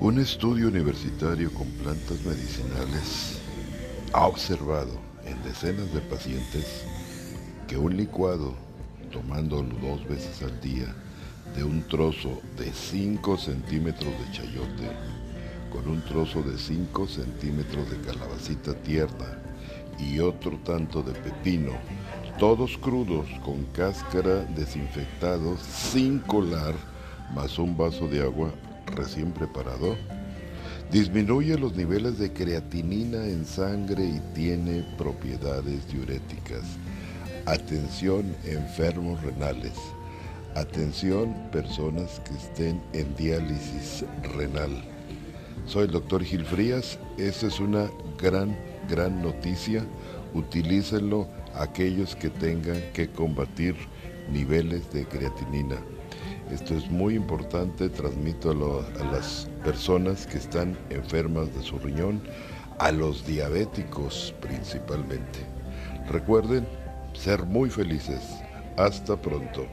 Un estudio universitario con plantas medicinales ha observado en decenas de pacientes que un licuado, tomándolo dos veces al día, de un trozo de 5 centímetros de chayote con un trozo de 5 centímetros de calabacita tierna y otro tanto de pepino, todos crudos con cáscara desinfectados sin colar, más un vaso de agua recién preparado, disminuye los niveles de creatinina en sangre y tiene propiedades diuréticas. Atención enfermos renales. Atención personas que estén en diálisis renal. Soy el doctor Gil Frías. Esta es una gran, gran noticia. Utilícenlo aquellos que tengan que combatir niveles de creatinina. Esto es muy importante, transmito a, a, las personas que están enfermas de su riñón, a los diabéticos principalmente. Recuerden ser muy felices. Hasta pronto.